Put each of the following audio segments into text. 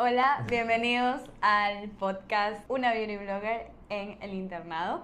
Hola, bienvenidos al podcast Una Beauty Blogger en el internado.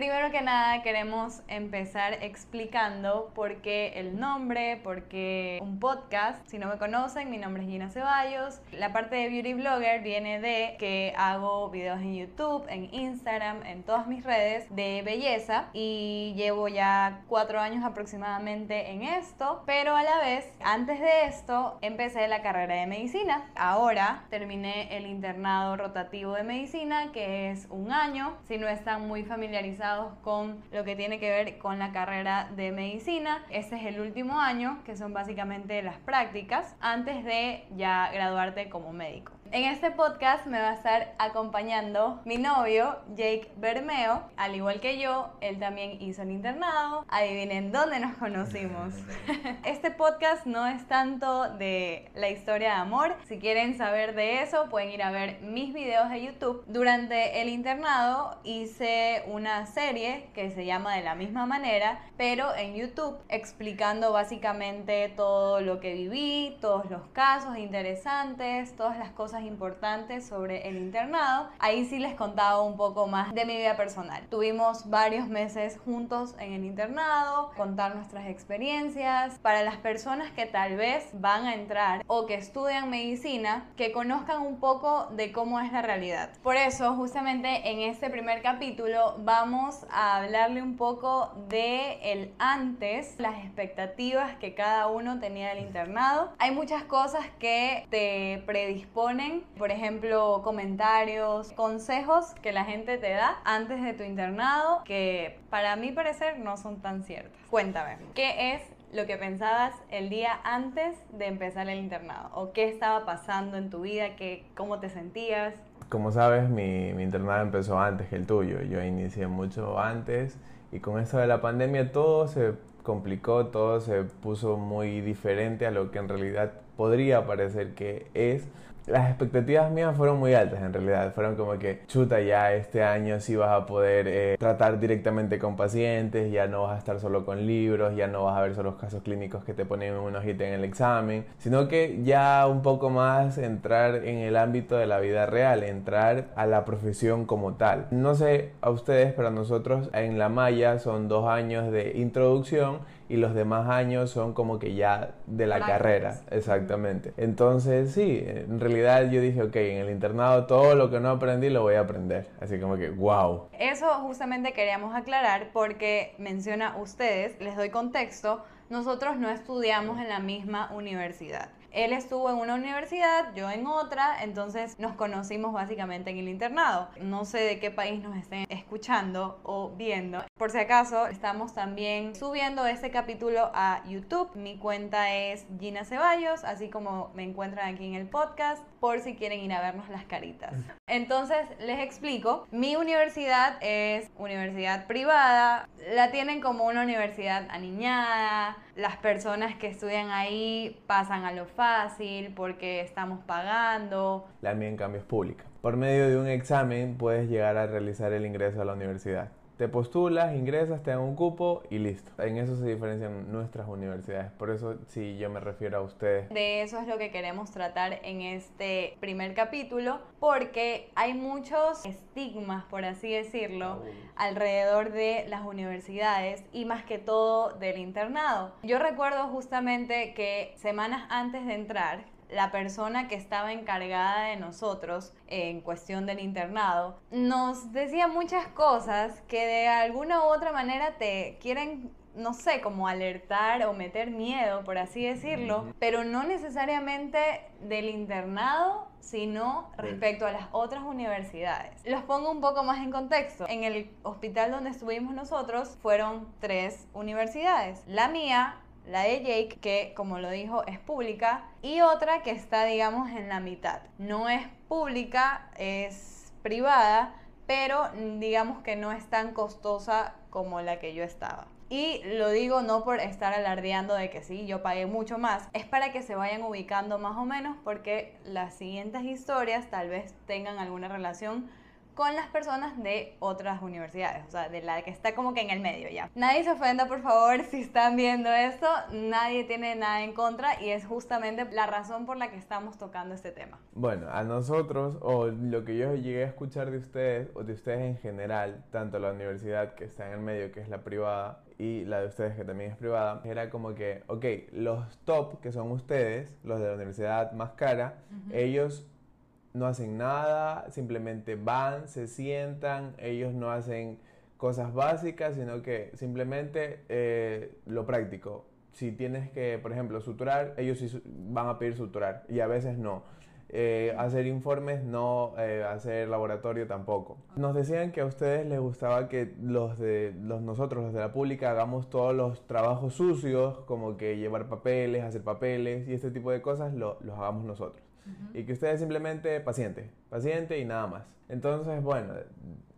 Primero que nada queremos empezar explicando por qué el nombre, por qué un podcast. Si no me conocen, mi nombre es Gina Ceballos. La parte de beauty blogger viene de que hago videos en YouTube, en Instagram, en todas mis redes de belleza y llevo ya cuatro años aproximadamente en esto. Pero a la vez, antes de esto, empecé la carrera de medicina. Ahora terminé el internado rotativo de medicina, que es un año. Si no están muy familiarizados con lo que tiene que ver con la carrera de medicina. Este es el último año, que son básicamente las prácticas, antes de ya graduarte como médico. En este podcast me va a estar acompañando mi novio, Jake Bermeo. Al igual que yo, él también hizo el internado. Adivinen dónde nos conocimos. Este podcast no es tanto de la historia de amor. Si quieren saber de eso, pueden ir a ver mis videos de YouTube. Durante el internado hice una serie que se llama de la misma manera, pero en YouTube, explicando básicamente todo lo que viví, todos los casos interesantes, todas las cosas importantes sobre el internado. Ahí sí les contaba un poco más de mi vida personal. Tuvimos varios meses juntos en el internado, contar nuestras experiencias. Para las personas que tal vez van a entrar o que estudian medicina, que conozcan un poco de cómo es la realidad. Por eso, justamente en este primer capítulo vamos a hablarle un poco de el antes, las expectativas que cada uno tenía del internado. Hay muchas cosas que te predisponen por ejemplo, comentarios, consejos que la gente te da antes de tu internado que para mi parecer no son tan ciertos. Cuéntame, ¿qué es lo que pensabas el día antes de empezar el internado? ¿O qué estaba pasando en tu vida? ¿Qué, ¿Cómo te sentías? Como sabes, mi, mi internado empezó antes que el tuyo. Yo inicié mucho antes y con esto de la pandemia todo se complicó, todo se puso muy diferente a lo que en realidad podría parecer que es las expectativas mías fueron muy altas en realidad. Fueron como que, chuta, ya este año sí vas a poder eh, tratar directamente con pacientes, ya no vas a estar solo con libros, ya no vas a ver solo los casos clínicos que te ponen en una hojita en el examen, sino que ya un poco más entrar en el ámbito de la vida real, entrar a la profesión como tal. No sé a ustedes, pero nosotros en la Maya son dos años de introducción y los demás años son como que ya de la carrera, exactamente. Entonces, sí, en realidad yo dije, ok, en el internado todo lo que no aprendí lo voy a aprender. Así como que, wow. Eso justamente queríamos aclarar porque menciona ustedes, les doy contexto, nosotros no estudiamos en la misma universidad. Él estuvo en una universidad, yo en otra, entonces nos conocimos básicamente en el internado. No sé de qué país nos estén escuchando o viendo. Por si acaso, estamos también subiendo este capítulo a YouTube. Mi cuenta es Gina Ceballos, así como me encuentran aquí en el podcast, por si quieren ir a vernos las caritas. Entonces, les explico. Mi universidad es universidad privada. La tienen como una universidad aniñada. Las personas que estudian ahí pasan a lo fácil porque estamos pagando. La mía en cambio es pública. Por medio de un examen puedes llegar a realizar el ingreso a la universidad. Te postulas, ingresas, te dan un cupo y listo. En eso se diferencian nuestras universidades. Por eso sí yo me refiero a ustedes. De eso es lo que queremos tratar en este primer capítulo porque hay muchos estigmas, por así decirlo, alrededor de las universidades y más que todo del internado. Yo recuerdo justamente que semanas antes de entrar, la persona que estaba encargada de nosotros en cuestión del internado, nos decía muchas cosas que de alguna u otra manera te quieren no sé, como alertar o meter miedo, por así decirlo, pero no necesariamente del internado, sino respecto a las otras universidades. Los pongo un poco más en contexto. En el hospital donde estuvimos nosotros fueron tres universidades. La mía, la de Jake, que como lo dijo es pública, y otra que está, digamos, en la mitad. No es pública, es privada, pero digamos que no es tan costosa como la que yo estaba. Y lo digo no por estar alardeando de que sí, yo pagué mucho más, es para que se vayan ubicando más o menos porque las siguientes historias tal vez tengan alguna relación con las personas de otras universidades, o sea, de la que está como que en el medio ya. Nadie se ofenda, por favor, si están viendo esto, nadie tiene nada en contra y es justamente la razón por la que estamos tocando este tema. Bueno, a nosotros, o lo que yo llegué a escuchar de ustedes, o de ustedes en general, tanto la universidad que está en el medio, que es la privada, y la de ustedes que también es privada, era como que, ok, los top, que son ustedes, los de la universidad más cara, ellos no hacen nada, simplemente van, se sientan, ellos no hacen cosas básicas, sino que simplemente eh, lo práctico. Si tienes que, por ejemplo, suturar, ellos sí van a pedir suturar y a veces no. Eh, hacer informes, no eh, hacer laboratorio tampoco. Nos decían que a ustedes les gustaba que los de los nosotros, los de la pública, hagamos todos los trabajos sucios, como que llevar papeles, hacer papeles y este tipo de cosas, lo, los hagamos nosotros y que ustedes simplemente paciente, paciente y nada más. Entonces, bueno,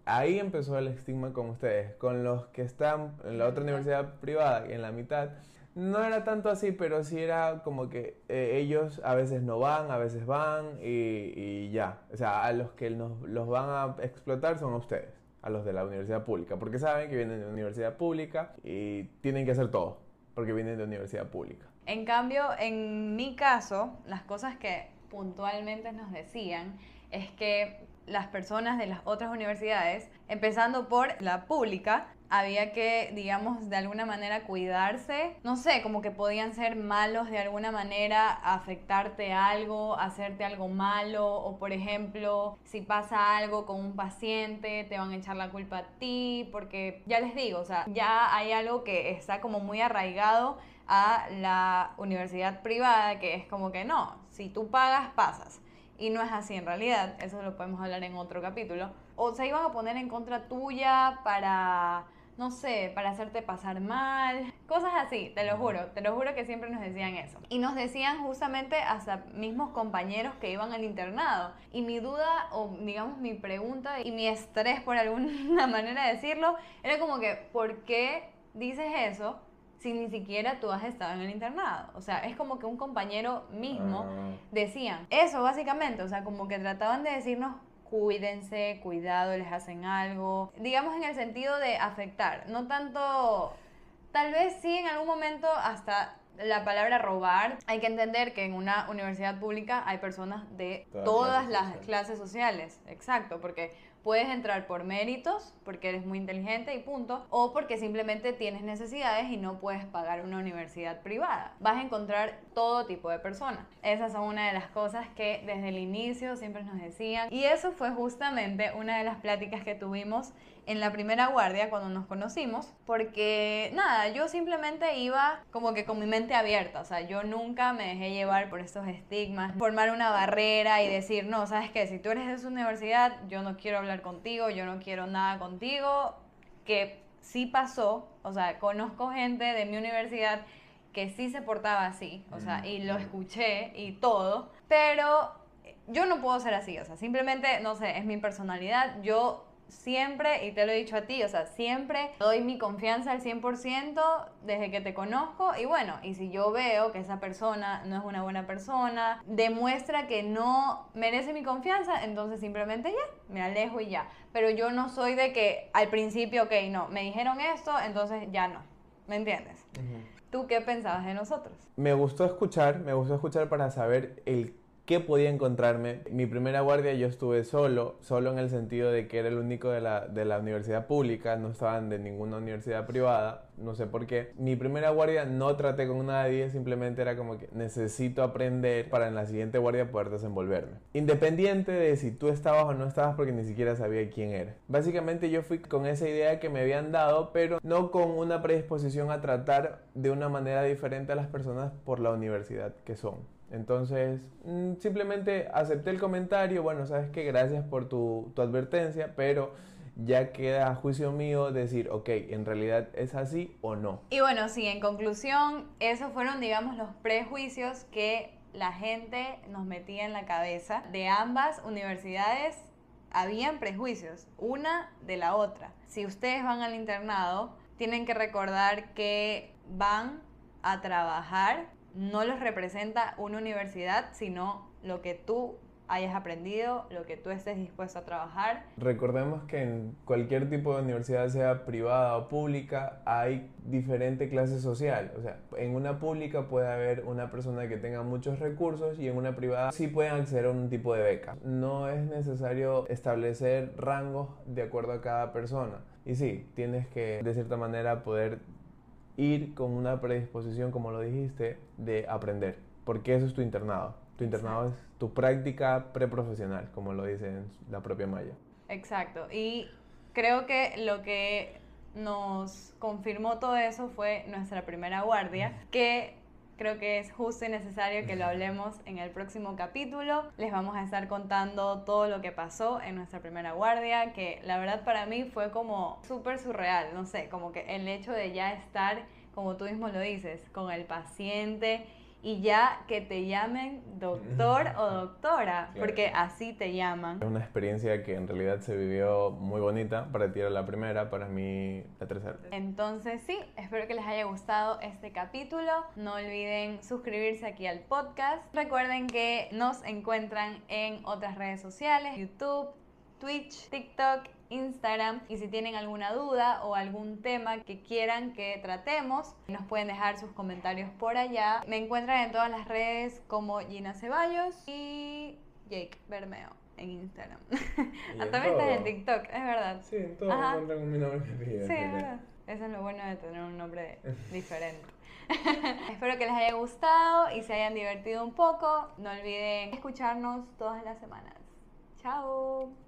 ahí empezó el estigma con ustedes. Con los que están en la otra universidad privada, y en la mitad, no era tanto así, pero sí era como que eh, ellos a veces no van, a veces van y, ya. O sea, a los que nos, los van a explotar son a ustedes, a los de la universidad pública, porque saben que vienen de la universidad pública y tienen que hacer todo, porque vienen de la universidad pública. En cambio, en mi caso, las cosas que puntualmente nos decían es que las personas de las otras universidades, empezando por la pública, había que, digamos, de alguna manera cuidarse. No sé, como que podían ser malos de alguna manera, afectarte algo, hacerte algo malo, o por ejemplo, si pasa algo con un paciente, te van a echar la culpa a ti, porque ya les digo, o sea, ya hay algo que está como muy arraigado a la universidad privada, que es como que no, si tú pagas, pasas. Y no es así en realidad, eso lo podemos hablar en otro capítulo. O se iban a poner en contra tuya para, no sé, para hacerte pasar mal, cosas así, te lo juro, te lo juro que siempre nos decían eso. Y nos decían justamente hasta mismos compañeros que iban al internado. Y mi duda, o digamos mi pregunta y mi estrés por alguna manera de decirlo, era como que, ¿por qué dices eso? Si ni siquiera tú has estado en el internado. O sea, es como que un compañero mismo ah. decían eso básicamente, o sea, como que trataban de decirnos cuídense, cuidado, les hacen algo, digamos en el sentido de afectar, no tanto, tal vez sí en algún momento hasta la palabra robar, hay que entender que en una universidad pública hay personas de todas, las clases sociales, exacto, porque Puedes entrar por méritos, porque eres muy inteligente y punto, o porque simplemente tienes necesidades y no puedes pagar una universidad privada. Vas a encontrar todo tipo de personas. Esas son una de las cosas que desde el inicio siempre nos decían. Y eso fue justamente una de las pláticas que tuvimos en la primera guardia cuando nos conocimos, porque nada, yo simplemente iba como que con mi mente abierta, o sea, yo nunca me dejé llevar por estos estigmas, formar una barrera y decir, no, sabes qué, si tú eres de esa universidad, yo no quiero hablar contigo, yo no quiero nada contigo, que sí pasó, o sea, conozco gente de mi universidad que sí se portaba así, o sea, y lo escuché y todo, pero yo no puedo ser así, o sea, simplemente, no sé, es mi personalidad, yo siempre, y te lo he dicho a ti, o sea, siempre doy mi confianza al 100% desde que te conozco y bueno, y si yo veo que esa persona no es una buena persona, demuestra que no merece mi confianza, entonces simplemente ya, me alejo y ya. Pero yo no soy de que al principio, ok, no, me dijeron esto, entonces ya no, ¿me entiendes? ¿Tú qué pensabas de nosotros? Me gustó escuchar, me gustó escuchar para saber el ¿Qué podía encontrarme? Mi primera guardia yo estuve solo, solo en el sentido de que era el único de la, de la universidad pública, no estaban de ninguna universidad privada, no sé por qué. Mi primera guardia no traté con nadie, simplemente era como que necesito aprender para en la siguiente guardia poder desenvolverme. Independiente de si tú estabas o no estabas porque ni siquiera sabía quién era. Básicamente yo fui con esa idea que me habían dado, pero no con una predisposición a tratar de una manera diferente a las personas por la universidad que son. Entonces, mm, simplemente acepté el comentario, bueno, sabes que gracias por tu, advertencia, pero ya queda a juicio mío decir, ok, en realidad es así o no. Y bueno, sí, en conclusión, esos fueron, digamos, los prejuicios que la gente nos metía en la cabeza. De ambas universidades habían prejuicios, una de la otra. Si ustedes van al internado, tienen que recordar que van a trabajar no los representa una universidad, sino lo que tú hayas aprendido, lo que tú estés dispuesto a trabajar. Recordemos que en cualquier tipo de universidad, sea privada o pública, hay diferente clase social. O sea, en una pública puede haber una persona que tenga muchos recursos y en una privada sí pueden acceder a un tipo de beca. No es necesario establecer rangos de acuerdo a cada persona. Y sí, tienes que de cierta manera poder ir con una predisposición, como lo dijiste, de aprender, porque eso es tu internado. Tu internado es tu práctica preprofesional, como lo dice la propia Maya. Exacto, y creo que lo que nos confirmó todo eso fue nuestra primera guardia, que creo que es justo y necesario que lo hablemos en el próximo capítulo. Les vamos a estar contando todo lo que pasó en nuestra primera guardia, que la verdad para mí fue como súper surreal, no sé, como que el hecho de ya estar, como tú mismo lo dices, con el paciente y ya que te llamen doctor o doctora, porque así te llaman. Es una experiencia que en realidad se vivió muy bonita, para ti era la primera, para mí la tercera. Entonces sí, espero que les haya gustado este capítulo. No olviden suscribirse aquí al podcast. Recuerden que nos encuentran en otras redes sociales, YouTube, Twitch, TikTok, Instagram y si tienen alguna duda o algún tema que quieran que tratemos, nos pueden dejar sus comentarios por allá. Me encuentran en todas las redes como Gina Ceballos y Jake Bermeo en Instagram. También estás en TikTok, es verdad. Sí, en todo me encuentran con mi nombre Sí, es verdad. Eso es lo bueno de tener un nombre diferente. Espero que les haya gustado y se hayan divertido un poco. No olviden escucharnos todas las semanas. Chao.